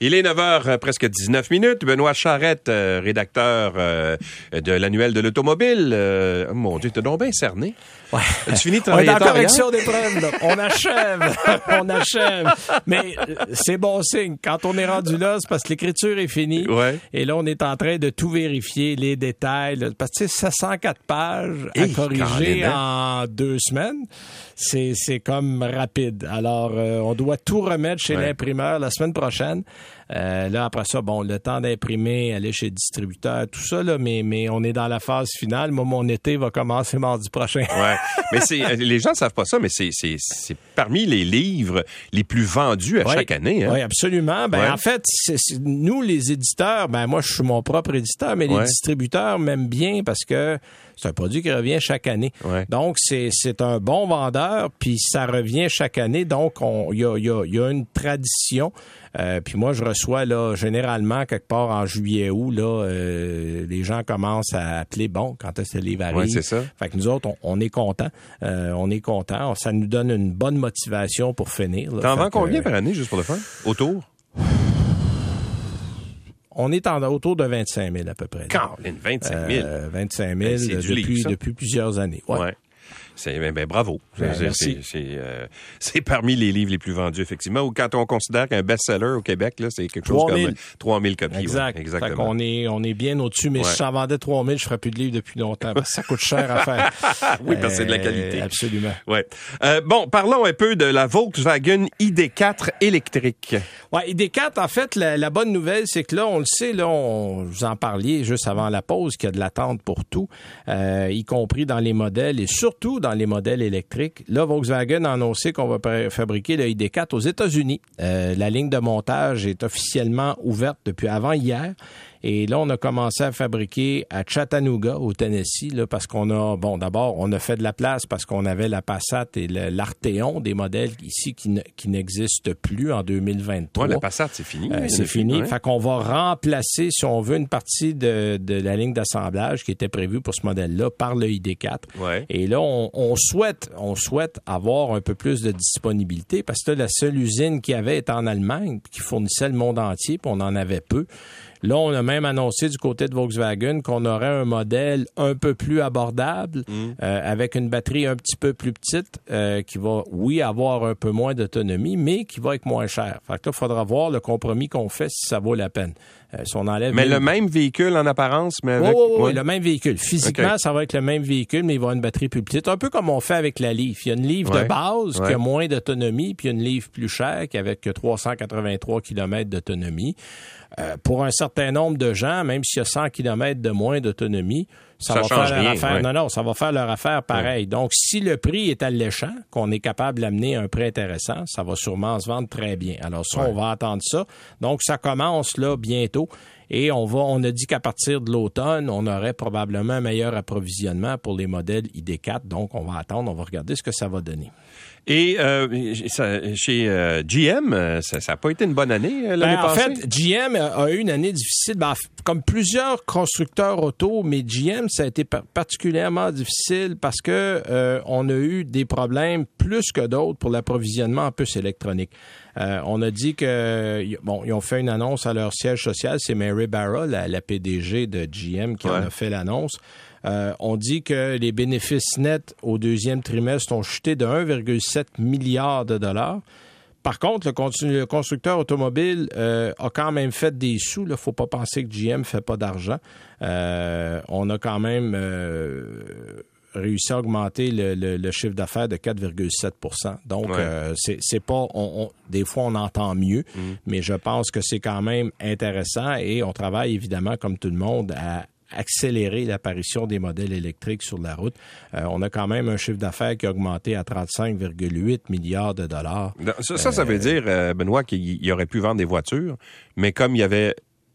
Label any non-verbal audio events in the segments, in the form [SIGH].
Il est 9h, presque 19 minutes. Benoît Charrette, euh, rédacteur euh, de l'annuel de l'automobile. Euh, mon Dieu, t'es donc bien cerné. Ouais. As-tu fini de [LAUGHS] On est travailler en tard correction des là. On achève. [LAUGHS] on achève. Mais euh, c'est bon signe. Quand on est rendu là, c'est parce que l'écriture est finie. Ouais. Et là, on est en train de tout vérifier, les détails. là. Parce que tu sais, 704 pages à Hey, corriger en deux semaines, c'est c'est comme rapide. Alors, euh, on doit tout remettre chez Ouais. l'imprimeur la semaine prochaine. Euh, là, après ça, bon, le temps d'imprimer, aller chez le distributeur, tout ça, là, mais, mais on est dans la phase finale. Moi, mon été va commencer mardi prochain. [LAUGHS] Ouais. Mais c'est, euh, les gens ne savent pas ça, mais c'est, c'est, c'est parmi les livres les plus vendus à chaque année. Hein? Oui, absolument. Ben, Ouais. En fait, c'est- c'est- nous, les éditeurs, ben, moi, je suis mon propre éditeur, mais les distributeurs m'aiment bien parce que c'est un produit qui revient chaque année. Ouais. Donc, c'est un bon vendeur, puis ça revient chaque année. Donc, on- il y a, y a- y a une tradition. Euh, puis moi, je reçois là généralement quelque part en juillet août là, euh, les gens commencent à appeler bon quand est-ce que le livre. Ouais, c'est ça. Fait que nous autres, on, on est contents. Euh, on est contents. Ça nous donne une bonne motivation pour finir. T'en vends combien euh, par année, juste pour le fun? Autour? On est en, autour de 25 000 à peu près. Caroline, 25 000. Euh, 25 000 Ben, c'est du depuis, livre, depuis plusieurs années. Ouais. Ouais. C'est ben, ben, bravo. Ben, C'est- euh, parmi les livres les plus vendus effectivement. Ou quand on considère qu'un best-seller au Québec c'est quelque chose 3000. comme 3000 copies. ouais. Exact. Fait exactement. qu'on est, on est bien au-dessus, mais Ouais. si j'en vendais 3 000, je ferais plus de livres depuis longtemps. parce que ça coûte cher à faire. [LAUGHS] Oui, parce que c'est de la Euh, qualité. Absolument. Ouais. Euh, bon, parlons un peu de la Volkswagen ID4 électrique. Ouais, ID4, en fait, la, la bonne nouvelle, c'est que là, on le sait, là, on, vous en parliez juste avant la pause, qu'il y a de l'attente pour tout, euh, y compris dans les modèles et surtout dans les modèles électriques. Là, Volkswagen a annoncé qu'on va fabriquer le ID4 aux États-Unis. Euh, la ligne de montage est officiellement ouverte depuis avant hier. Et là, on a commencé à fabriquer à Chattanooga, au Tennessee, là, parce qu'on a, bon, d'abord, on a fait de la place parce qu'on avait la Passat et l'Arteon, des modèles ici qui, ne- qui n'existent plus en 2023. Ouais, la Passat, c'est fini. Euh, c'est fini. Fait qu'on va remplacer, si on veut, une partie de, de la ligne d'assemblage qui était prévue pour ce modèle-là par le ID4. Ouais. Et là, on, on souhaite, on souhaite avoir un peu plus de disponibilité parce que là, la seule usine qu'il y avait était en Allemagne, qui fournissait le monde entier, puis on en avait peu. Là, on a même annoncé du côté de Volkswagen qu'on aurait un modèle un peu plus abordable, Mm. euh, avec une batterie un petit peu plus petite, euh, qui va, oui, avoir un peu moins d'autonomie, mais qui va être moins cher. Fait que là, il faudra voir le compromis qu'on fait si ça vaut la peine. Euh, si on enlève Mais le même véhicule en apparence, mais oui, avec. oui, oui, le même véhicule. Physiquement, ça va être le même véhicule, mais il va avoir une batterie plus petite. Un peu comme on fait avec la Leaf. Il y a une Leaf Ouais. de base Ouais. qui a moins d'autonomie, puis il y a une Leaf plus chère qui avec 383 km d'autonomie. Euh, pour un certain nombre de gens, même s'il y a 100 km de moins d'autonomie, ça, Ça va faire leur rien, affaire. ouais. Non, non, ça va faire leur affaire pareil. Donc, si le prix est alléchant, qu'on est capable d'amener un prix intéressant, ça va sûrement se vendre très bien. Alors ça, on va attendre ça. Donc, ça commence là bientôt. Et on va, on a dit qu'à partir de l'automne, on aurait probablement un meilleur approvisionnement pour les modèles ID4. Donc, on va attendre, on va regarder ce que ça va donner. Et euh, ça- chez euh, GM, ça n'a pas été une bonne année euh, l'année Ben, en passée? fait, GM a eu une année difficile. Ben, comme plusieurs constructeurs auto, mais GM, ça a été par- particulièrement difficile parce que euh, on a eu des problèmes plus que d'autres pour l'approvisionnement en puces électroniques. Euh, on a dit que bon, ils ont fait une annonce à leur siège social, c'est Mary Barra, la, la PDG de GM, qui en a fait l'annonce. Euh, on dit que les bénéfices nets au deuxième trimestre ont chuté de 1,7 milliard de dollars. Par contre, le, constructeur automobile euh, a quand même fait des sous. Il ne faut pas penser que GM fait pas d'argent. Euh, on a quand même euh, réussi à augmenter le, le- le chiffre d'affaires de 4,7% Donc, Ouais. c'est pas... on- on- des fois, on entend mieux, mais je pense que c'est quand même intéressant et on travaille évidemment, comme tout le monde, à accélérer l'apparition des modèles électriques sur la route. Euh, on a quand même un chiffre d'affaires qui a augmenté à 35,8 milliards de dollars. Ça, ça, ça veut dire, euh, Benoît, qu'il il aurait pu vendre des voitures, mais comme il y avait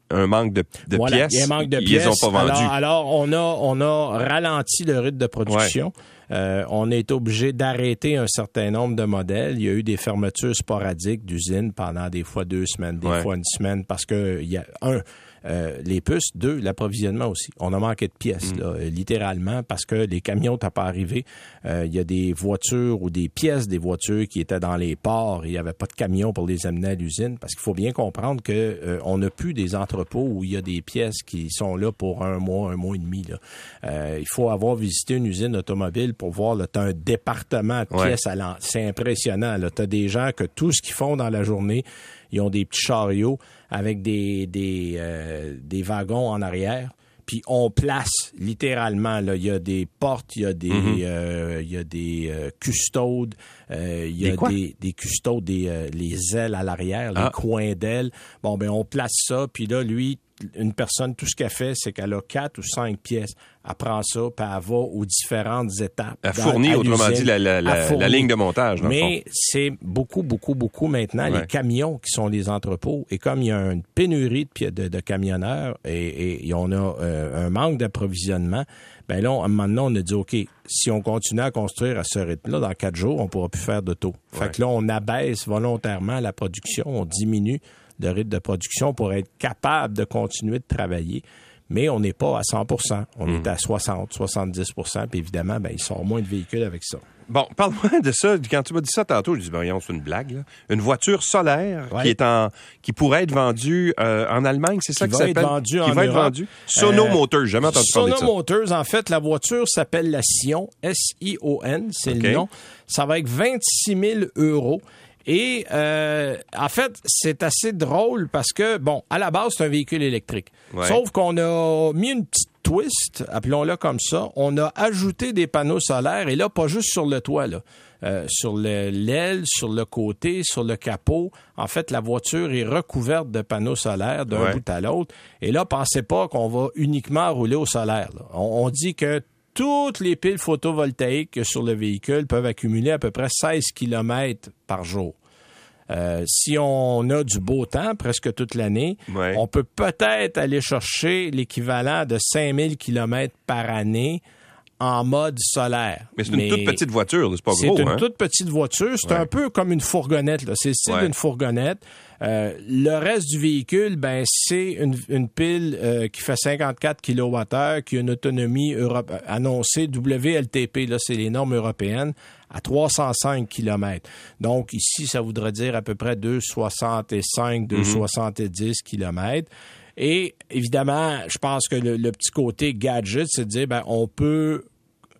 un manque de, de Voilà, pièces, il y a un manque de ils pièces. les ont pas vendues. Alors, alors, on a on a ralenti le rythme de production. Euh, on est obligé d'arrêter un certain nombre de modèles. Il y a eu des fermetures sporadiques d'usines pendant des fois deux semaines, des Ouais. fois une semaine, parce que il y a un euh, les puces. Deux, l'approvisionnement aussi. On a manqué de pièces, là, littéralement, parce que les camions n'ont pas arrivé. Euh, il y a des voitures ou des pièces des voitures qui étaient dans les ports. Il n'y avait pas de camions pour les amener à l'usine. Parce qu'il faut bien comprendre que euh, on n'a plus des entrepôts où il y a des pièces qui sont là pour un mois, un mois et demi. Là. Euh, il faut avoir visité une usine automobile pour voir. Tu as un département de pièces à l'an. C'est impressionnant. Tu as des gens que tout ce qu'ils font dans la journée, ils ont des petits chariots avec des, des, des wagons en arrière puis on place littéralement là il y a des portes il y a des euh, il y a des euh, euh, il y a Des quoi? des, des custaudes des euh, les ailes à l'arrière Ah. les coins d'ailes bon ben on place ça puis là lui une personne tout ce qu'elle fait c'est qu'elle a quatre ou cinq pièces elle prend ça puis elle va aux différentes étapes Elle fournit, autrement dit, la, la- Elle la- la fournit. ligne de montage, dans. Mais c'est beaucoup, beaucoup, beaucoup maintenant Ouais. les camions qui sont les entrepôts. Et comme il y a une pénurie de, de, de camionneurs et, et on a euh, un manque d'approvisionnement, ben là, on- maintenant, on a dit, OK, si on continue à construire à ce rythme-là, dans quatre jours, on pourra plus faire d'auto. Ouais. Fait que là, on abaisse volontairement la production, on diminue le rythme de production pour être capable de continuer de travailler. Mais on n'est pas à 100% On est à 60, 70% Puis évidemment, ben, il sort moins de véhicules avec ça. Bon, parle-moi de ça. Quand tu m'as dit ça tantôt, je dis, voyons, c'est une blague. Là. Une voiture solaire Ouais. qui est en, qui pourrait être vendue euh, en Allemagne, c'est ça Qui que va ça être s'appelle? vendue Qui en va être vendue? Sono Euh, Motors, j'ai jamais entendu parler de Sono ça. Motors, en fait, la voiture s'appelle la Sion, S-I-O-N, c'est le nom. Ça va être 26 000 euros. Et euh, en fait, c'est assez drôle parce que, bon, à la base, c'est un véhicule électrique. Ouais. Sauf qu'on a mis une petite twist, appelons-le comme ça. On a ajouté des panneaux solaires et là, pas juste sur le toit, là. Euh, sur le- l'aile, sur le côté, sur le capot. En fait, la voiture est recouverte de panneaux solaires d'un Ouais. bout à l'autre. Et là, pensez pas qu'on va uniquement rouler au solaire. là. On, on dit que toutes les piles photovoltaïques sur le véhicule peuvent accumuler à peu près 16 km par jour. Euh, si on a du beau temps presque toute l'année, Ouais. on peut peut-être aller chercher l'équivalent de 5000 km par année en mode solaire. Mais c'est une toute petite voiture, c'est pas C'est gros. une hein? toute petite voiture. C'est Ouais. un peu comme une fourgonnette. C'est le style Ouais. d'une fourgonnette. Euh, le reste du véhicule, ben, c'est une, une pile euh, qui fait 54 kWh, qui a une autonomie Europe, euh, annoncée WLTP. Là, c'est les normes européennes à 305 km. Donc ici, ça voudrait dire à peu près 265, 270 km. Et évidemment, je pense que le, le petit côté gadget, c'est de dire, ben, on peut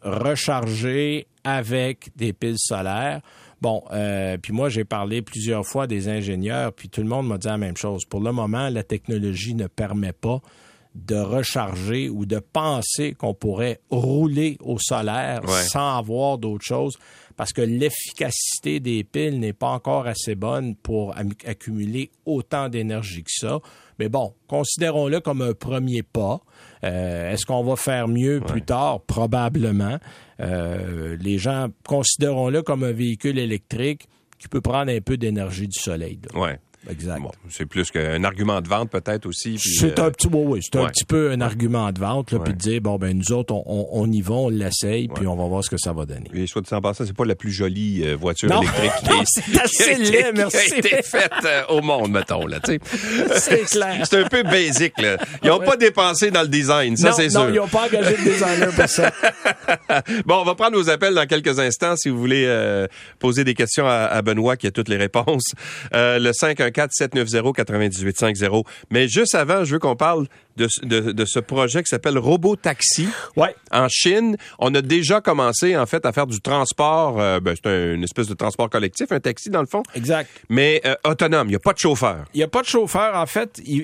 recharger avec des piles solaires. Bon, euh, puis moi, j'ai parlé plusieurs fois des ingénieurs, puis tout le monde m'a dit la même chose. Pour le moment, la technologie ne permet pas de recharger ou de penser qu'on pourrait rouler au solaire Ouais. sans avoir d'autre chose parce que l'efficacité des piles n'est pas encore assez bonne pour accumuler autant d'énergie que ça. Mais bon, considérons-le comme un premier pas. Euh, Est-ce qu'on va faire mieux plus tard? Probablement. Euh, les gens, considérons-le comme un véhicule électrique qui peut prendre un peu d'énergie du soleil. là. Exact. Bon, c'est plus qu'un argument de vente peut-être aussi. Euh, c'est un petit, oui, oui c'est un petit peu un argument de vente là, ouais. puis de dire bon ben nous autres on, on, on y va, on l'essaye, ouais. puis on va voir ce que ça va donner. Et soit dit en passant, c'est pas la plus jolie euh, voiture électrique [LAUGHS] non, qui, est, assez qui, laid, merci. [LAUGHS] qui été faite euh, au monde mettons là. c'est clair. C'est un peu basic là. Ils ont pas dépensé dans le design, ça c'est sûr. Non, ils ont pas engagé de designer pour ça. [LAUGHS] bon, on va prendre vos appels dans quelques instants si vous voulez euh, poser des questions à, Benoît qui a toutes les réponses. le 5 418-790-9850. Mais juste avant, je veux qu'on parle de, de, ce projet qui s'appelle Robot Taxi. En Chine, on a déjà commencé en fait à faire du transport. Euh, ben, c'est une espèce de transport collectif, un taxi dans le fond. Exact. Mais euh, autonome, il n'y a pas de chauffeur. Il n'y a pas de chauffeur. En fait, il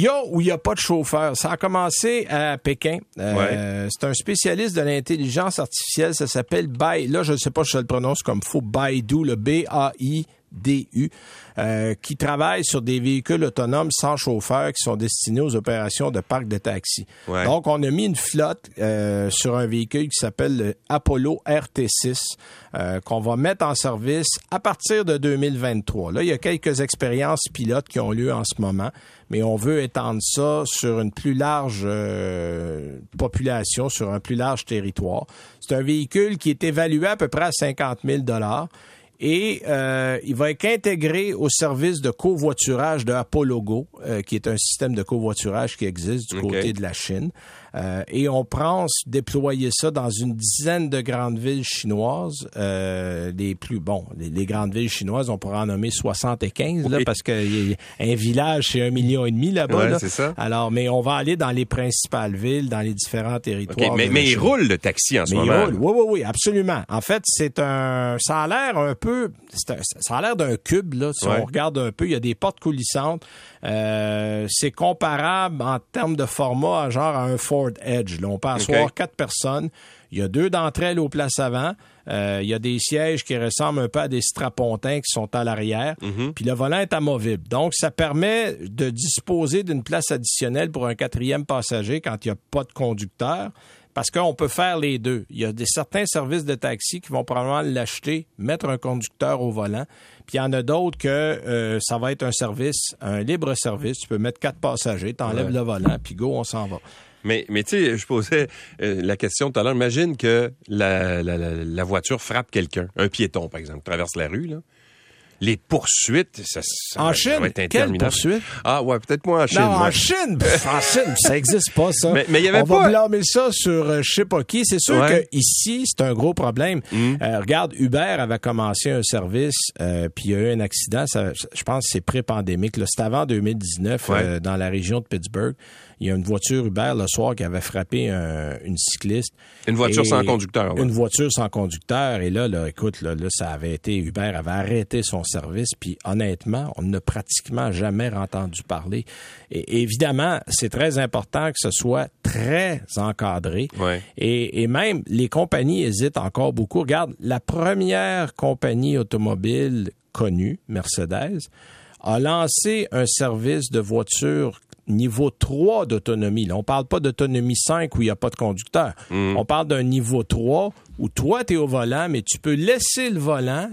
y, a ou il n'y a pas de chauffeur. Ça a commencé à Pékin. Euh, c'est un spécialiste de l'intelligence artificielle. Ça s'appelle Baidu Là, je ne sais pas si je le prononce comme faux. Baidu, le B A I B-A-I-D-U, euh, qui travaille sur des véhicules autonomes sans chauffeur qui sont destinés aux opérations de parc de taxi. Ouais. Donc, on a mis une flotte euh, sur un véhicule qui s'appelle le Apollo RT6 euh, qu'on va mettre en service à partir de 2023. Là, il y a quelques expériences pilotes qui ont lieu en ce moment, mais on veut étendre ça sur une plus large population, sur un plus large territoire. C'est un véhicule qui est évalué à peu près à 50 000 dollars Et euh, il va être intégré au service de covoiturage de Apologo, euh, qui est un système de covoiturage qui existe du côté de la Chine. Euh, et on pense déployer ça dans une dizaine de grandes villes chinoises. Euh, les plus bon, les, grandes villes chinoises, on pourrait en nommer 75 là, parce que un village c'est un million et demi là-bas. Ouais, c'est ça. Alors, mais on va aller dans les principales villes, dans les différents territoires. mais, mais il roule le taxi en ce moment. Il roule. Oui, oui, oui, absolument. En fait, c'est un, ça a l'air un peu, ça a l'air d'un cube là. Si on regarde un peu, il y a des portes coulissantes. Euh, c'est comparable en termes de format, genre à un Ford Edge. Là, on peut asseoir quatre personnes. Il y a deux d'entre elles aux places avant. Euh, il y a des sièges qui ressemblent un peu à des strapontins qui sont à l'arrière. Mhm. Puis le volant est amovible. Donc, ça permet de disposer d'une place additionnelle pour un quatrième passager quand il n'y a pas de conducteur parce qu'on peut faire les deux. Il y a des, certains services de taxi qui vont probablement l'acheter, mettre un conducteur au volant, puis il y en a d'autres que euh, ça va être un service, un libre service. Tu peux mettre quatre passagers, t'enlèves le volant, puis go, on s'en va. Mais, mais tu sais, je posais euh, la question tout à l'heure. Imagine que la, la, la voiture frappe quelqu'un, un piéton, par exemple, traverse la rue, là les poursuites, ça, ça, en Chine, va être Ah ouais, peut-être moins en Chine. Non, en Chine, en [LAUGHS] Chine, ça n'existe pas ça. Mais, mais y avait On pas... va blâmer ça sur euh, je sais pas qui. C'est sûr que ici, c'est un gros problème. Mm. Euh, regarde, Uber avait commencé un service, euh, puis il y a eu un accident. Ça, je pense que c'est pré-pandémique. C'était avant 2019 euh, dans la région de Pittsburgh il y a une voiture Uber le soir qui avait frappé une cycliste. Une voiture sans conducteur. Une voiture sans conducteur. Et là, là écoute, là, ça avait été, Uber avait arrêté son service. Puis honnêtement, on n'a pratiquement jamais entendu parler. Et évidemment, c'est très important que ce soit très encadré. Et, et même, les compagnies hésitent encore beaucoup. Regarde, la première compagnie automobile connue, Mercedes, a lancé un service de voiture niveau 3 d'autonomie. On parle pas d'autonomie 5 où il n'y a pas de conducteur. Mm. On parle d'un niveau 3 où toi, tu es au volant, mais tu peux laisser le volant.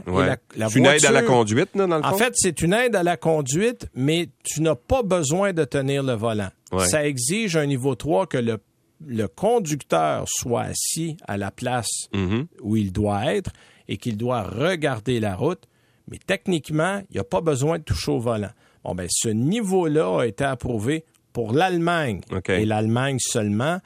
c'est une aide à la conduite, dans le fond? En fait, c'est une aide à la conduite, mais tu n'as pas besoin de tenir le volant. Ça exige un niveau 3 que le, le conducteur soit assis à la place mm-hmm. où il doit être et qu'il doit regarder la route. Mais techniquement, il n'y a pas besoin de toucher au volant. Bon, ben, ce niveau-là a été approuvé pour l'Allemagne et l'Allemagne seulement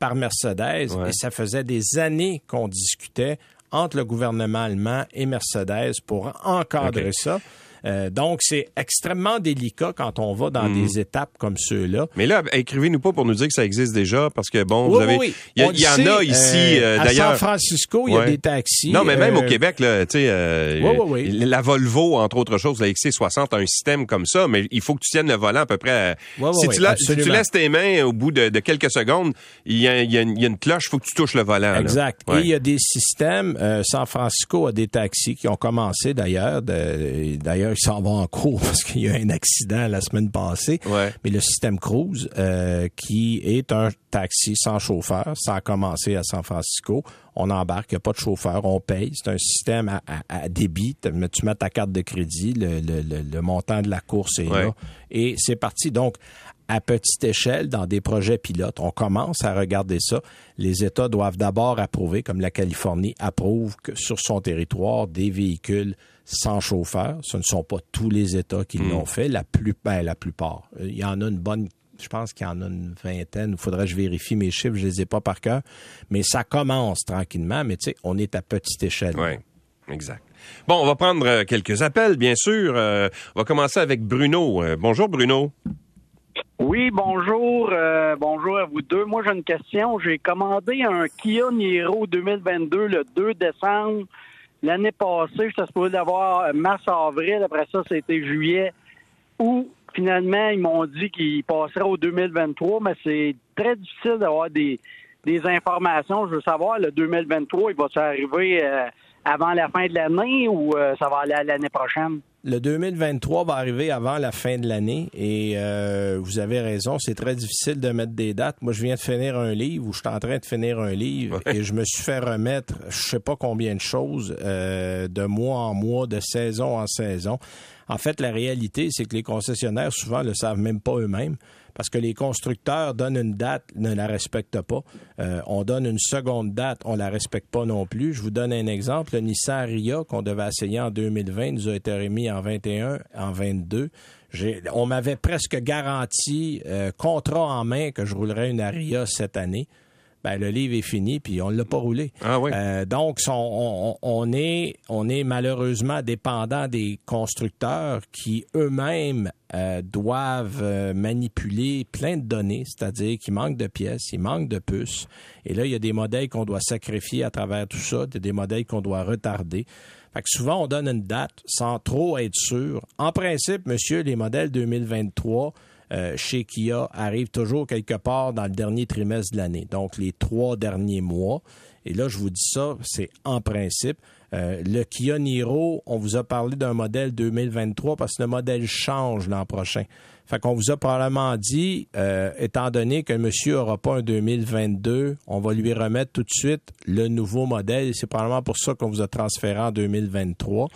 par Mercedes. Et ça faisait des années qu'on discutait entre le gouvernement allemand et Mercedes pour encadrer ça. Euh, donc, c'est extrêmement délicat quand on va dans mhm. des étapes comme ceux-là. Mais là, écrivez-nous pas pour nous dire que ça existe déjà, parce que, bon, vous avez... Il y, y en a ici, euh, d'ailleurs... À San Francisco, il y a des taxis. Non, mais même au euh, Québec, là, tu sais, la Volvo, entre autres choses, la XC60 a un système comme ça, mais il faut que tu tiennes le volant à peu près... si, tu si, tu laisses tes mains au bout de, quelques secondes, il y, a, une cloche, il faut que tu touches le volant. Exact. Et il y a des systèmes... San Francisco a des taxis qui ont commencé, d'ailleurs, d'ailleurs, il s'en va en cours [LAUGHS] parce qu'il y a un accident la semaine passée. Mais le système Cruise, euh, qui est un taxi sans chauffeur, ça a commencé à San Francisco. On embarque, il n'y a pas de chauffeur, on paye. C'est un système à, débit. Tu mets ta carte de crédit, le, montant de la course est là. Et c'est parti. Donc, à petite échelle dans des projets pilotes. On commence à regarder ça. Les États doivent d'abord approuver, comme la Californie approuve que sur son territoire des véhicules sans chauffeur. Ce ne sont pas tous les États qui l'ont hmm. fait. La, plus, ben, la plupart. Il y en a une bonne je pense qu'il y en a une vingtaine. Il faudrait que je vérifie mes chiffres, je les ai pas par cœur. Mais ça commence tranquillement, mais tu sais, on est à petite échelle. Oui, exact. Bon, on va prendre euh, quelques appels, bien sûr. Euh, on va commencer avec Bruno. Euh, bonjour, Bruno. Oui, bonjour. bonjour à vous deux. Moi, j'ai une question. J'ai commandé un Kia Niro 2022 le 2 décembre. L'année passée, j'étais supposé d'avoir mars-avril. Après ça, c'était juillet. Où, finalement, ils m'ont dit qu'il passerait au 2023, mais c'est très difficile d'avoir des, des informations. Je veux savoir, le 2023, il va s'arriver euh, avant la fin de l'année ou euh, ça va aller à l'année prochaine? Le 2023 va arriver avant la fin de l'année et euh, vous avez raison, c'est très difficile de mettre des dates. Moi, je viens de finir un livre ou je suis en train de finir un livre et je me suis fait remettre je sais pas combien de choses euh, de mois en mois, de saison en saison. En fait, la réalité, c'est que les concessionnaires souvent le savent même pas eux-mêmes parce que les constructeurs donnent une date, ne la respectent pas. Euh, on donne une seconde date, on la respecte pas non plus. Je vous donne un exemple. Le Nissan Ria qu'on devait essayer en 2020 nous a été remis en 21, en 22. On m'avait presque garanti, euh, contrat en main, que je roulerais une Aria cette année ben, le livre est fini, puis on ne l'a pas roulé. Ah oui. Euh, donc, on, est, on est malheureusement dépendant des constructeurs qui eux-mêmes euh, doivent euh, manipuler plein de données, c'est-à-dire qu'il manque de pièces, il manque de puces. Et là, il y a des modèles qu'on doit sacrifier à travers tout ça, des modèles qu'on doit retarder. Fait que souvent, on donne une date sans trop être sûr. En principe, monsieur, les modèles 2023 euh, chez Kia arrive toujours quelque part dans le dernier trimestre de l'année, donc les trois derniers mois. Et là, je vous dis ça, c'est en principe. Euh, le Kia Niro, on vous a parlé d'un modèle 2023 parce que le modèle change l'an prochain. Fait qu'on vous a probablement dit, euh, étant donné que monsieur n'aura pas un 2022, on va lui remettre tout de suite le nouveau modèle. C'est probablement pour ça qu'on vous a transféré en 2023.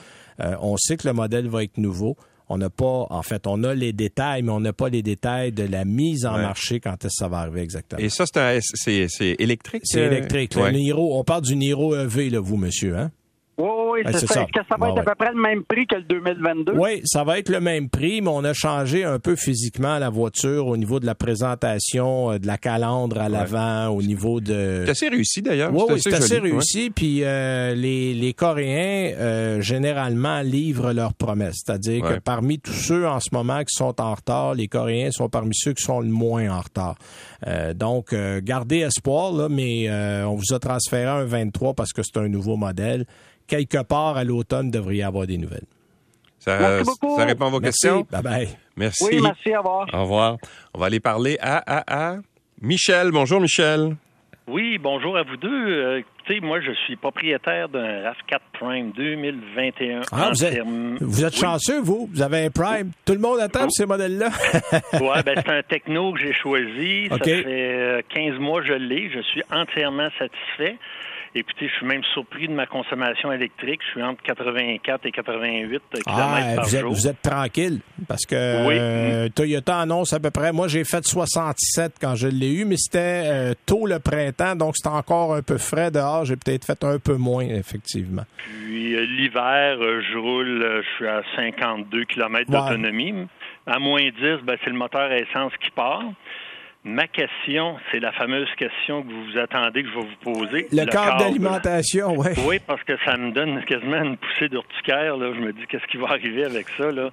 on sait que le modèle va être nouveau. On n'a pas, en fait, on a les détails, mais on n'a pas les détails de la mise en marché quand est-ce que ça va arriver exactement. Et ça, c'est électrique? C'est électrique. Le Niro, on parle du Niro EV, là, vous, monsieur, hein? Oui, oui, c'est ça. Est-ce que ça va être à peu près le même prix que le 2022? Oui, ça va être le même prix, mais on a changé un peu physiquement la voiture au niveau de la présentation, euh, de la calandre à l'avant, au niveau de... C'est assez réussi d'ailleurs. Oui, oui, c'est assez, réussi. Puis euh, les, les Coréens, euh, généralement, livrent leurs promesses. C'est-à-dire que parmi tous ceux en ce moment qui sont en retard, les Coréens sont parmi ceux qui sont le moins en retard. donc, gardez espoir, là, mais on vous a transféré un 23 parce que c'est un nouveau modèle quelque part à l'automne, devrait y avoir des nouvelles. Ça, ça répond à vos questions? Bye bye. Merci. Oui, merci, au revoir. Au revoir. On va aller parler à, à, à Michel. Bonjour, Michel. Oui, bonjour à vous deux. Euh, écoutez, moi, je suis propriétaire d'un RAV4 Prime 2021. Ah, vous êtes, vous êtes chanceux, vous? Vous avez un Prime. Tout le monde attend oh. ces modèles-là? [LAUGHS] oui, ben, c'est un techno que j'ai choisi. Ça fait 15 euh, mois que je l'ai. Je suis entièrement satisfait. Écoutez, je suis même surpris de ma consommation électrique. Je suis entre 84 et 88 km ah, par vous jour. Êtes, vous êtes tranquille parce que euh, Toyota annonce à peu près. Moi, j'ai fait 67 quand je l'ai eu, mais c'était euh, tôt le printemps, donc c'était encore un peu frais dehors. J'ai peut-être fait un peu moins, effectivement. Puis euh, l'hiver, je roule, je suis à 52 km d'autonomie. À moins 10, ben, c'est le moteur à essence qui part. Ma question, c'est la fameuse question que vous vous attendez que je vais vous poser. Le, cadre d'alimentation, oui. Oui, parce que ça me donne quasiment une poussée d'urticaire. Je me dis, qu'est-ce qui va arriver avec ça? Là?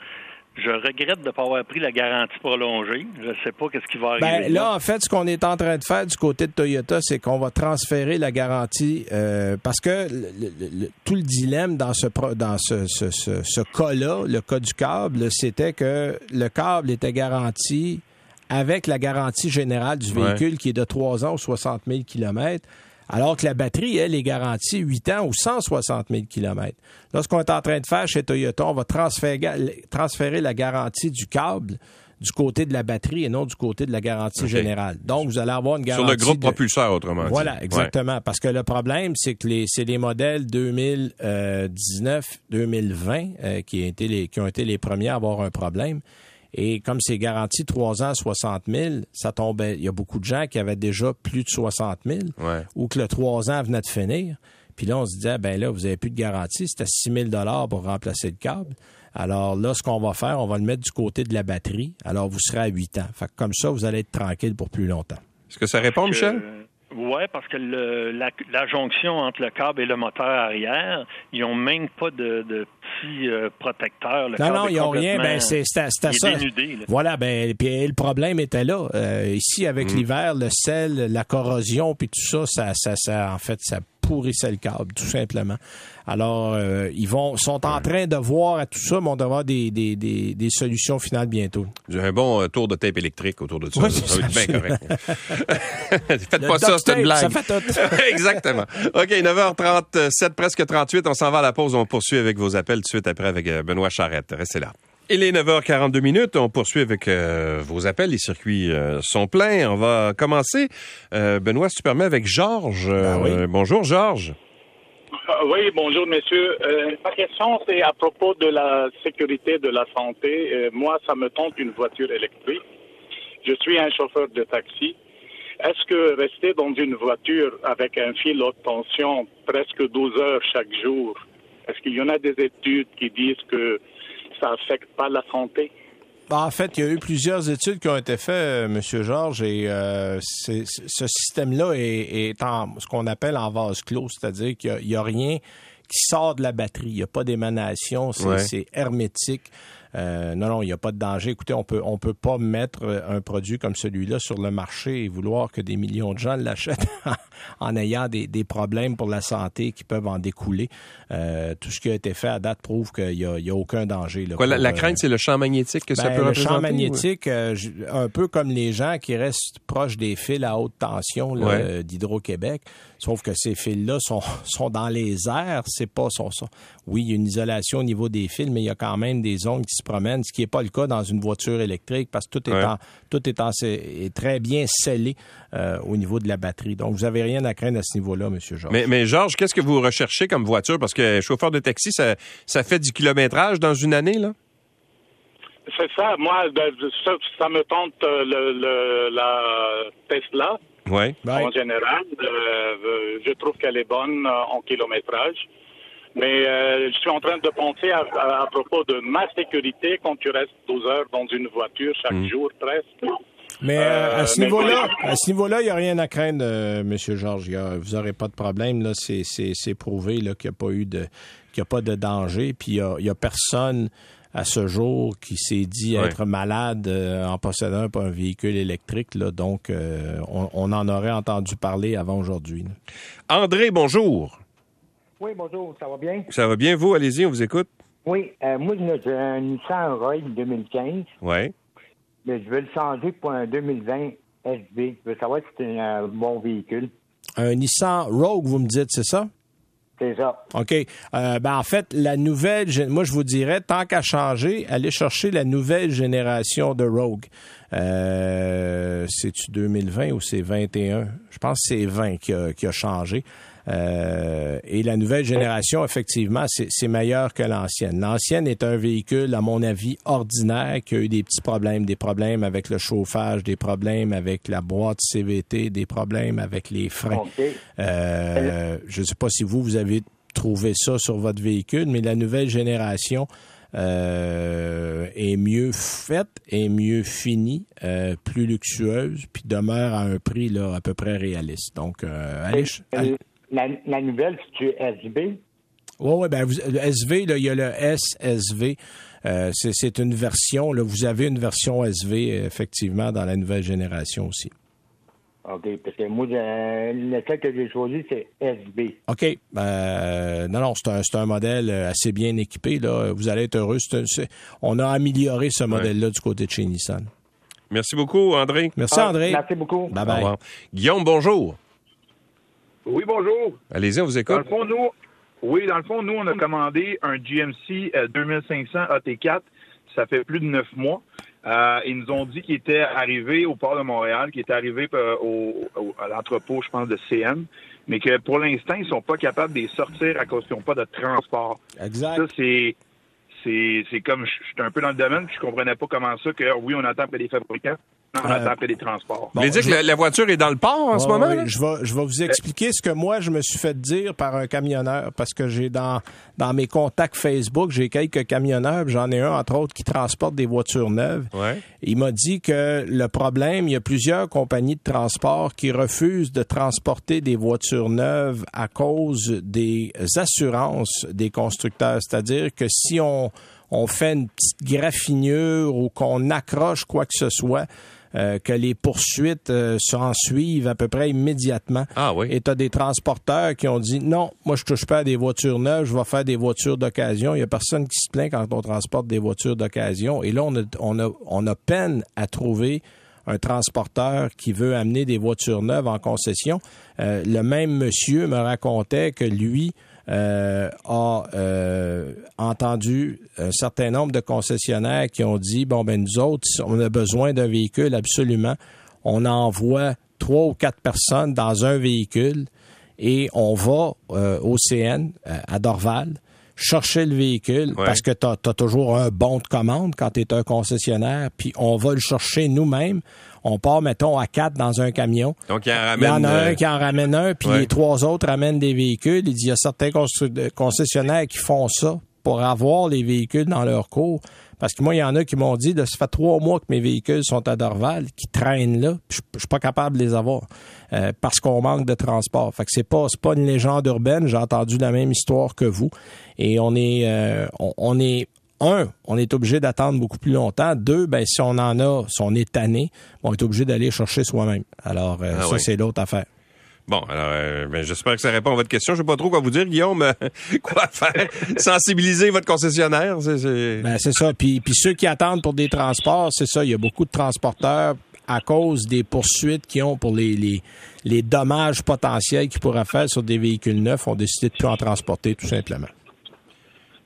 Je regrette de ne pas avoir pris la garantie prolongée. Je ne sais pas qu'est-ce qui va ben, arriver. là, en fait, ce qu'on est en train de faire du côté de Toyota, c'est qu'on va transférer la garantie euh, parce que tout le dilemme dans ce dans ce, ce, ce cas-là, le cas du câble, c'était que le câble était garanti avec la garantie générale du véhicule qui est de 3 ans ou 60 000 km, alors que la batterie, elle, est garantie 8 ans ou 160 000 km. Là, ce qu'on est en train de faire chez Toyota, on va transférer, la garantie du câble du côté de la batterie et non du côté de la garantie générale. Donc, vous allez avoir une garantie. Sur le groupe propulseur, autrement dit. Voilà, exactement. Parce que le problème, c'est que c'est les modèles 2019, 2020 euh, qui, ont été les, qui ont été les premiers à avoir un problème. Et comme c'est garanti 3 ans, 60 000, ça tombait. Il y a beaucoup de gens qui avaient déjà plus de 60 000 ou que le 3 ans venait de finir. Puis là, on se disait, ben là, vous n'avez plus de garantie. C'était 6 000 pour remplacer le câble. Alors là, ce qu'on va faire, on va le mettre du côté de la batterie. Alors, vous serez à 8 ans. Fait que comme ça, vous allez être tranquille pour plus longtemps. Est-ce que ça répond, Michel? Oui, parce que la, jonction entre le câble et le moteur arrière, ils n'ont même pas de, petits euh, protecteurs. non, non, ils n'ont rien. Ben, c'est ça. voilà, ben, puis le problème était là. Euh, ici, avec mm. l'hiver, le sel, la corrosion, puis tout ça, ça, ça, ça, en fait, ça pourrissait le câble, tout simplement. Alors, euh, ils vont sont en train de voir à tout ça, mais on devra avoir des, des, des, des solutions finales bientôt. J'ai un bon euh, tour de tape électrique autour de ça. ça bien correct. [LAUGHS] [LAUGHS] Faites pas ça, c'est une blague. Ça fait tout. [LAUGHS] Exactement. OK, 9h37, presque 38. On s'en va à la pause. On poursuit avec vos appels tout de suite après avec euh, Benoît Charrette. Restez là. Il est 9h42 minutes. On poursuit avec vos appels. Les circuits sont pleins. On va commencer. Benoît, si tu permets, avec Georges. Ben bonjour, Georges. Oui, bonjour monsieur. Euh, ma question c'est à propos de la sécurité de la santé. Euh, moi, ça me tente une voiture électrique. Je suis un chauffeur de taxi. Est-ce que rester dans une voiture avec un fil haute tension presque 12 heures chaque jour, est-ce qu'il y en a des études qui disent que ça affecte pas la santé? Ben, en fait, il y a eu plusieurs études qui ont été faites, euh, M. Georges, et euh, ce système-là est, en ce qu'on appelle en vase clos, c'est-à-dire qu'il n'y a, rien qui sort de la batterie. Il n'y a pas d'émanation, c'est hermétique. Euh, non, non, il n'y a pas de danger. Écoutez, on peut, on peut pas mettre un produit comme celui-là sur le marché et vouloir que des millions de gens [LAUGHS] l'achètent en ayant des, des, problèmes pour la santé qui peuvent en découler. Euh, tout ce qui a été fait à date prouve qu'il n'y a, a, aucun danger. Quoi, la, euh, crainte, c'est le champ magnétique que ça ben, peut représenter? Le champ magnétique, un peu comme les gens qui restent proches des fils à haute tension d'Hydro-Québec. Sauf que ces fils-là sont, [LAUGHS] sont dans les airs, c'est pas son, Oui, il y a une isolation au niveau des fils, mais il y a quand même des ondes qui se promènent, ce qui n'est pas le cas dans une voiture électrique parce que tout est, en, tout est, en, est très bien scellé euh, au niveau de la batterie. Donc, vous n'avez rien à craindre à ce niveau-là, M. Georges. Mais, mais Georges, qu'est-ce que vous recherchez comme voiture? Parce que chauffeur de taxi, ça, ça fait du kilométrage dans une année, là? C'est ça. Moi, ben, ça, me tente euh, le, la Tesla. Oui. En général, euh, je trouve qu'elle est bonne en kilométrage. Mais euh, je suis en train de penser à, propos de ma sécurité quand tu restes 12 heures dans une voiture chaque mm. jour presque. Mais à ce niveau-là, à ce niveau-là, il n'y a rien à craindre, M. Georges. vous n'aurez pas de problème. Là, c'est, prouvé là, qu'il n'y a pas eu de, qu'il y a pas de danger. Puis il n'y a, a, personne à ce jour qui s'est dit être malade euh, en possédant un véhicule électrique. Là, donc, euh, on, en aurait entendu parler avant aujourd'hui. André, bonjour. Oui, bonjour. Ça va bien? Ça va bien, vous? Allez-y, on vous écoute. Oui, euh, moi, j'ai un Nissan Rogue 2015. Oui. Mais je vais le changer pour un 2020 SB. Je veux savoir si c'est un bon véhicule. Un Nissan Rogue, vous me dites, c'est ça? C'est ça. OK. Euh, ben, en fait, la nouvelle, moi, je vous dirais, tant qu'à changer, allez chercher la nouvelle génération de Rogue. Euh, C'est-tu 2020 ou c'est 21? Je pense que c'est 20 qui a, qui a changé. Euh, et la nouvelle génération, effectivement, c'est meilleur que l'ancienne. L'ancienne est un véhicule, à mon avis, ordinaire, qui a eu des petits problèmes, des problèmes avec le chauffage, des problèmes avec la boîte CVT, des problèmes avec les freins. Euh, je ne sais pas si vous, vous avez trouvé ça sur votre véhicule, mais la nouvelle génération euh, est mieux faite, est mieux finie, plus luxueuse, puis demeure à un prix là, à peu près réaliste. Donc, allez, allez la, nouvelle, c'est SB? Oui, oui, ben, le SV, là, il y a le SSV. Euh, c'est une version, là, vous avez une version SV, effectivement, dans la nouvelle génération aussi. OK, parce que moi, le fait que j'ai choisi, c'est SB. OK. Ben, non, non, c'est un, un, modèle assez bien équipé. Là. Vous allez être heureux. on a amélioré ce modèle-là du côté de chez Nissan. Merci beaucoup, André. Merci, ah, André. Merci beaucoup. Bye bye. Guillaume, bonjour. Oui, bonjour. Allez-y, on vous écoute. Dans le fond, nous, oui, dans le fond, nous, on a commandé un GMC 2500 AT4. Ça fait plus de neuf mois. Euh, ils nous ont dit qu'il était arrivé au port de Montréal, qu'il était arrivé euh, au, à l'entrepôt, je pense, de CN, mais que pour l'instant, ils sont pas capables de les sortir à cause qu'ils n'ont pas de transport. Exact. Ça, c'est c'est comme je suis un peu dans le domaine, puis je comprenais pas comment ça que oui, on attend que les fabricants on euh, attend des transports. Vous dire que la, voiture est dans le port en ce moment? je vais, je vais vous expliquer ce que moi, je me suis fait dire par un camionneur parce que j'ai dans, dans mes contacts Facebook, j'ai quelques camionneurs, j'en ai un, entre autres, qui transporte des voitures neuves. Il m'a dit que le problème, il y a plusieurs compagnies de transport qui refusent de transporter des voitures neuves à cause des assurances des constructeurs. C'est-à-dire que si on, on fait une petite graffinure ou qu'on accroche quoi que ce soit, euh, que les poursuites euh, s'en suivent à peu près immédiatement. Ah oui. Et tu as des transporteurs qui ont dit non, moi je touche pas à des voitures neuves, je vais faire des voitures d'occasion. Il y a personne qui se plaint quand on transporte des voitures d'occasion. Et là, on a, on, a, on a peine à trouver un transporteur qui veut amener des voitures neuves en concession. Euh, le même monsieur me racontait que lui, euh, a euh, entendu un certain nombre de concessionnaires qui ont dit bon ben nous autres, on a besoin d'un véhicule absolument, on envoie trois ou quatre personnes dans un véhicule et on va euh, au CN à Dorval chercher le véhicule parce que tu as, toujours un bon de commande quand tu es un concessionnaire, puis on va le chercher nous-mêmes. On part, mettons, à quatre dans un camion. Donc, il, y en a un qui en ramène un, puis les trois autres ramènent des véhicules. Il dit, il y a certains concessionnaires qui font ça pour avoir les véhicules dans leur cours. Parce que moi, il y en a qui m'ont dit, ça fait trois mois que mes véhicules sont à Dorval, qui traînent là, je, je suis pas capable de les avoir euh, parce qu'on manque de transport. Fait que c'est pas pas une légende urbaine. J'ai entendu la même histoire que vous, et on est euh, on, est un, on est obligé d'attendre beaucoup plus longtemps. Deux, ben si on en a, si on est tanné, on est obligé d'aller chercher soi-même. Alors euh, ah ça, c'est l'autre affaire. Bon, alors, euh, ben, j'espère que ça répond à votre question. Je ne sais pas trop quoi vous dire, Guillaume. [LAUGHS] quoi faire? Sensibiliser votre concessionnaire, c'est... Ben, c'est ça. Puis, puis ceux qui attendent pour des transports, c'est ça. Il y a beaucoup de transporteurs à cause des poursuites qu'ils ont pour les, les, les dommages potentiels qu'ils pourraient faire sur des véhicules neufs, ont décidé de plus en transporter, tout simplement.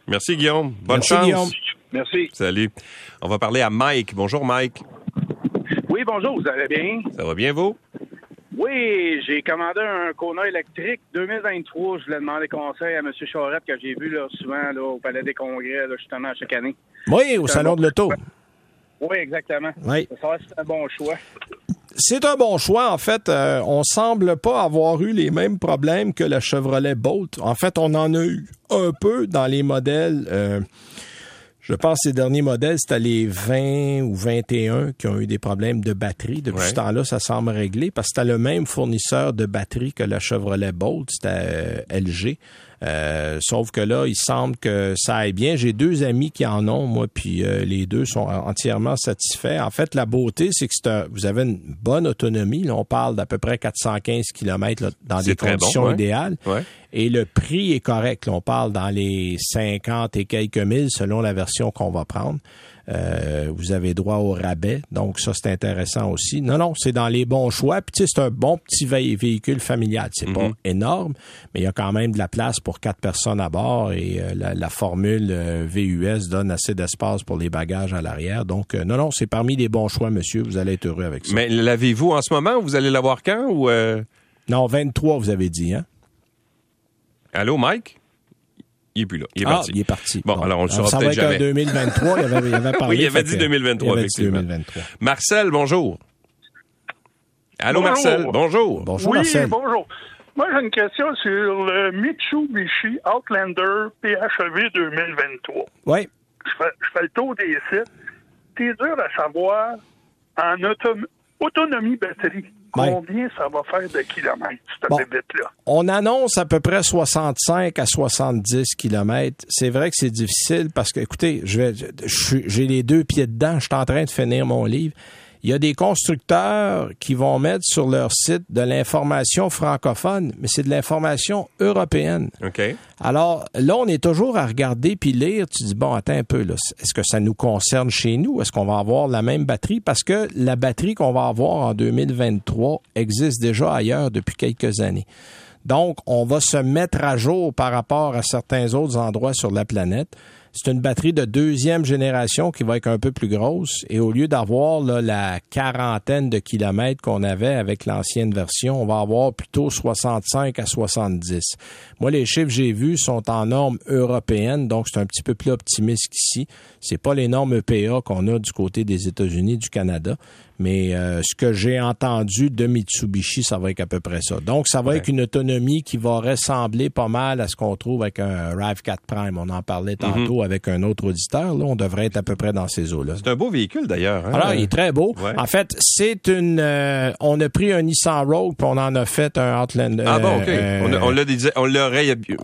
Merci, Guillaume. Bonne Merci, chance. Guillaume. Merci. Salut. On va parler à Mike. Bonjour, Mike. Oui, bonjour. Vous allez bien? Ça va bien, vous? Oui, j'ai commandé un Kona électrique 2023. Je voulais demander conseil à M. Charette que j'ai vu là, souvent là, au Palais des Congrès, là, justement, chaque année. Oui, au Salon de l'Auto. Oui, exactement. Oui. Ça c'est un bon choix. C'est un bon choix. En fait, euh, on semble pas avoir eu les mêmes problèmes que la Chevrolet Bolt. En fait, on en a eu un peu dans les modèles. Euh, je pense que ces derniers modèles, c'était les 20 ou 21 qui ont eu des problèmes de batterie. Depuis ce temps-là, ça semble réglé parce que c'était le même fournisseur de batterie que la Chevrolet Bolt, c'était euh, LG. Euh, sauf que là, il semble que ça aille bien. J'ai deux amis qui en ont, moi, puis euh, les deux sont entièrement satisfaits. En fait, la beauté, c'est que vous avez une bonne autonomie. Là, on parle d'à peu près 415 km dans des conditions idéales. Et le prix est correct. on parle dans les 50 et quelques mille selon la version qu'on va prendre. Euh, vous avez droit au rabais. Donc, ça, c'est intéressant aussi. Non, non, c'est dans les bons choix. Puis, tu sais, c'est un bon petit véhicule familial. C'est pas mhm. énorme, mais il y a quand même de la place pour quatre personnes à bord et euh, la, formule euh, VUS donne assez d'espace pour les bagages à l'arrière. Donc, non, non, c'est parmi les bons choix, monsieur. Vous allez être heureux avec ça. Mais l'avez-vous en ce moment? Vous allez l'avoir quand ou... Non, 23, vous avez dit, hein? Allô, Mike? Il est plus là. Il est ah, parti. il est parti. Bon, alors on le saura peut-être jamais. 2023, il avait, il avait [LAUGHS] parlé. oui, il avait dit 2023, effectivement. 2023. Marcel, bonjour. Allô, Marcel, bonjour. Bonjour, oui, Marcel. bonjour. Moi, j'ai une question sur le Mitsubishi Outlander PHEV 2023. Oui. Je fais, je fais le tour des sites. C'est dur à savoir en autonomie batterie. Combien ça va faire de kilomètres, cette là On annonce à peu près 65 à 70 kilomètres. C'est vrai que c'est difficile parce que, écoutez, je j'ai les deux pieds dedans. Je suis en train de finir mon livre. Il y a des constructeurs qui vont mettre sur leur site de l'information francophone, mais c'est de l'information européenne. OK. Alors là, on est toujours à regarder puis lire. Tu dis, bon, attends un peu, est-ce que ça nous concerne chez nous? Est-ce qu'on va avoir la même batterie? Parce que la batterie qu'on va avoir en 2023 existe déjà ailleurs depuis quelques années. Donc, on va se mettre à jour par rapport à certains autres endroits sur la planète. C'est une batterie de deuxième génération qui va être un peu plus grosse. Et au lieu d'avoir la quarantaine de kilomètres qu'on avait avec l'ancienne version, on va avoir plutôt 65 à 70. Moi, les chiffres que j'ai vus sont en normes européennes, donc c'est un petit peu plus optimiste qu'ici. C'est pas les normes EPA qu'on a du côté des États-Unis, du Canada. Mais euh, ce que j'ai entendu de Mitsubishi, ça va être à peu près ça. Donc, ça va être une autonomie qui va ressembler pas mal à ce qu'on trouve avec un RAV4 Prime. On en parlait mhm. tantôt avec un autre auditeur. Là, on devrait être à peu près dans ces eaux-là. C'est un beau véhicule d'ailleurs. Hein? Alors, il est très beau. En fait, c'est une. Euh, on a pris un Nissan Rogue puis on en a fait un Outlander. Ah bon, ok. Euh, on l'a réhabillé.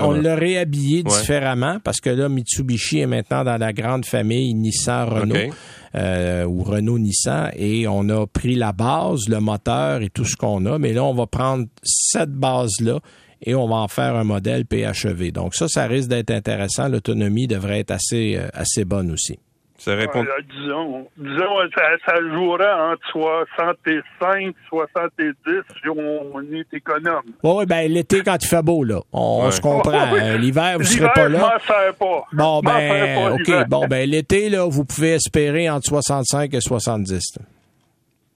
On l'a réhabillé différemment parce que là, Mitsubishi est maintenant dans la grande famille Nissan Renault. Euh, ou Renault-Nissan et on a pris la base, le moteur et tout ce qu'on a, mais là, on va prendre cette base-là et on va en faire un modèle PHEV. Donc ça, ça risque d'être intéressant. L'autonomie devrait être assez, euh, assez bonne aussi. Ça répond... disons, disons ça, ça jouera entre 65 70 si on est économe. Oui, ben l'été quand il fait beau, là. On, se comprend. Euh, l'hiver, vous ne serez pas là. pas. Bon, ben, OK. Bon, ben l'été, là, vous pouvez espérer entre 65 et 70.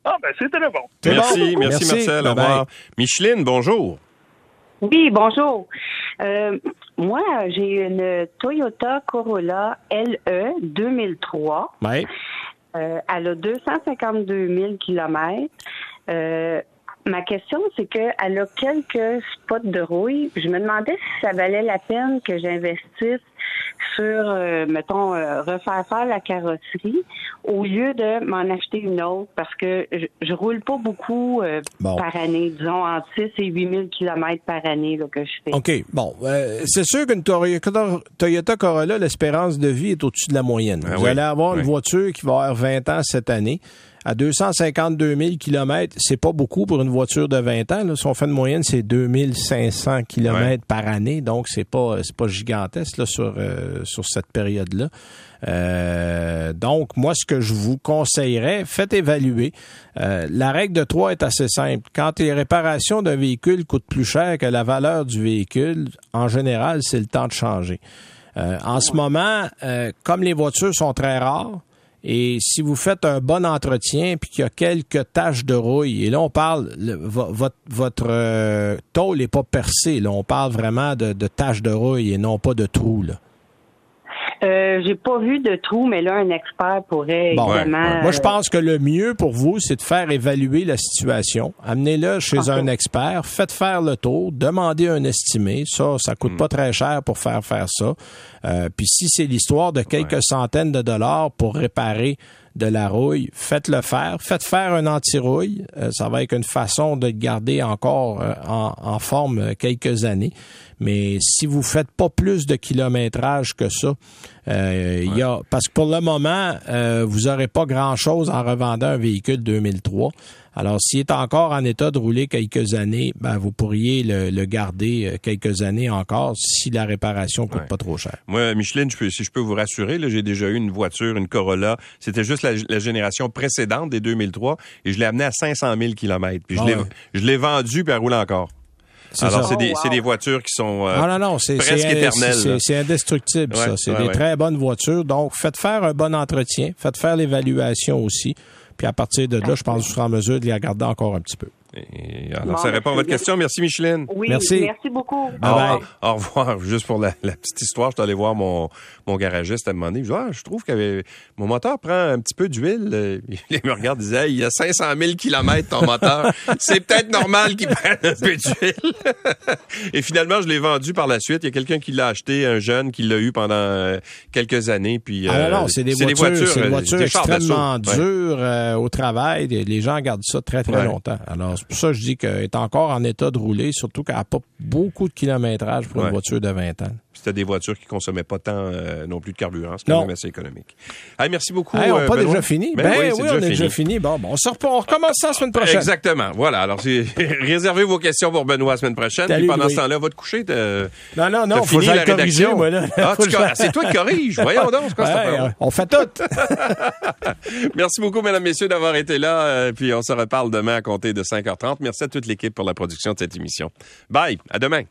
Ah, ben c'est très bon. Merci, merci, Marcel. Au revoir. Micheline, bonjour. Oui, bonjour. Euh, moi, j'ai une Toyota Corolla LE 2003. Oui. Euh, elle a 252 000 kilomètres. Euh, ma question, c'est qu'elle a quelques spots de rouille. Je me demandais si ça valait la peine que j'investisse sur, euh, mettons, euh, refaire faire la carrosserie au lieu de m'en acheter une autre parce que je, je roule pas beaucoup euh, par année, disons entre 6 et 8 000 kilomètres par année là, que je fais. OK. Bon, c'est sûr qu'une Toyota Corolla, l'espérance de vie est au-dessus de la moyenne. Ah Vous allez avoir une voiture qui va avoir 20 ans cette année à 252 000 kilomètres, c'est pas beaucoup pour une voiture de 20 ans. Là. Son fait de moyenne, c'est 2500 kilomètres par année, donc c'est pas c'est pas gigantesque là, sur euh, sur cette période-là. Euh, donc, moi, ce que je vous conseillerais, faites évaluer. Euh, la règle de 3 est assez simple. Quand les réparations d'un véhicule coûtent plus cher que la valeur du véhicule, en général, c'est le temps de changer. en ce moment, comme les voitures sont très rares, et si vous faites un bon entretien puis qu'il y a quelques taches de rouille, et là on parle, votre, votre euh, tôle n'est pas percé, là on parle vraiment de, taches de rouille et non pas de trous. Euh, j'ai pas vu de trou, mais là, un expert pourrait évidemment. Moi, je pense que le mieux pour vous, c'est de faire évaluer la situation. Amenez-le chez un expert, faites faire le tour, demandez un estimé. Ça, ça coûte hmm. pas très cher pour faire faire ça. Euh, puis si c'est l'histoire de quelques centaines de dollars pour réparer de la rouille, faites-le faire. Faites faire un anti-rouille. Euh, ça va être une façon de garder encore en, en, forme quelques années. Mais si vous faites pas plus de kilométrage que ça, euh, y a, parce que pour le moment, euh, vous n'aurez pas grand-chose en revendant un véhicule 2003. Alors, s'il est encore en état de rouler quelques années, ben, vous pourriez le, garder euh, quelques années encore si la réparation coûte pas trop cher. Moi, Micheline, je peux, si je peux vous rassurer, j'ai déjà eu une voiture, une Corolla. C'était juste la, génération précédente des 2003 et je l'ai amené à 500 000 km. Puis je l'ai vendu puis elle roule encore. Alors, c'est des, oh, des, voitures qui sont euh, ah, non, non, presque éternelles. C'est indestructible, ça. C'est des très bonnes voitures. Donc, faites faire un bon entretien. Faites faire l'évaluation aussi. Puis à partir de là, je pense que vous serez en mesure de les regarder encore un petit peu alors, ça répond à votre question. Merci, Micheline. Oui, merci. Merci beaucoup. Au revoir. [LAUGHS] Juste pour la, petite histoire, je suis allé voir mon, mon garagiste à un moment donné. Je, ah, je trouve que mon moteur prend un petit peu d'huile. [LAUGHS] Il me regarde et disait, il y a 500 000 kilomètres ton moteur. [LAUGHS] C'est peut-être normal qu'il prenne un peu d'huile. et finalement, je l'ai vendu par la suite. Il y a quelqu'un qui l'a acheté, un jeune qui l'a eu pendant euh, quelques années. Puis, ah non, c'est des, voitures, c'est des voitures extrêmement dures euh, au travail. Les gens gardent ça très, très longtemps. Alors, c'est pour ça que je dis qu'elle est encore en état de rouler, surtout qu'elle n'a pas beaucoup de kilométrage pour une voiture de 20 ans. C'était des voitures qui consommaient pas tant euh, non plus de carburant. C'est quand même assez économique. merci beaucoup. on n'a pas déjà fini. Ben, oui, on est déjà fini. Bon, on, se on recommence ça la semaine prochaine. Exactement. Voilà. Alors, [LAUGHS] réservez vos questions pour Benoît la semaine prochaine. Puis pendant ce temps-là, va te coucher. Non, non, non. Faut fini la rédaction. Ah, c'est toi qui corrige. Voyons donc. Quoi, on fait tout. [LAUGHS] merci beaucoup, mesdames, messieurs, d'avoir été là. Euh, puis on se reparle demain à compter de 5h30. Merci à toute l'équipe pour la production de cette émission. Bye. À demain.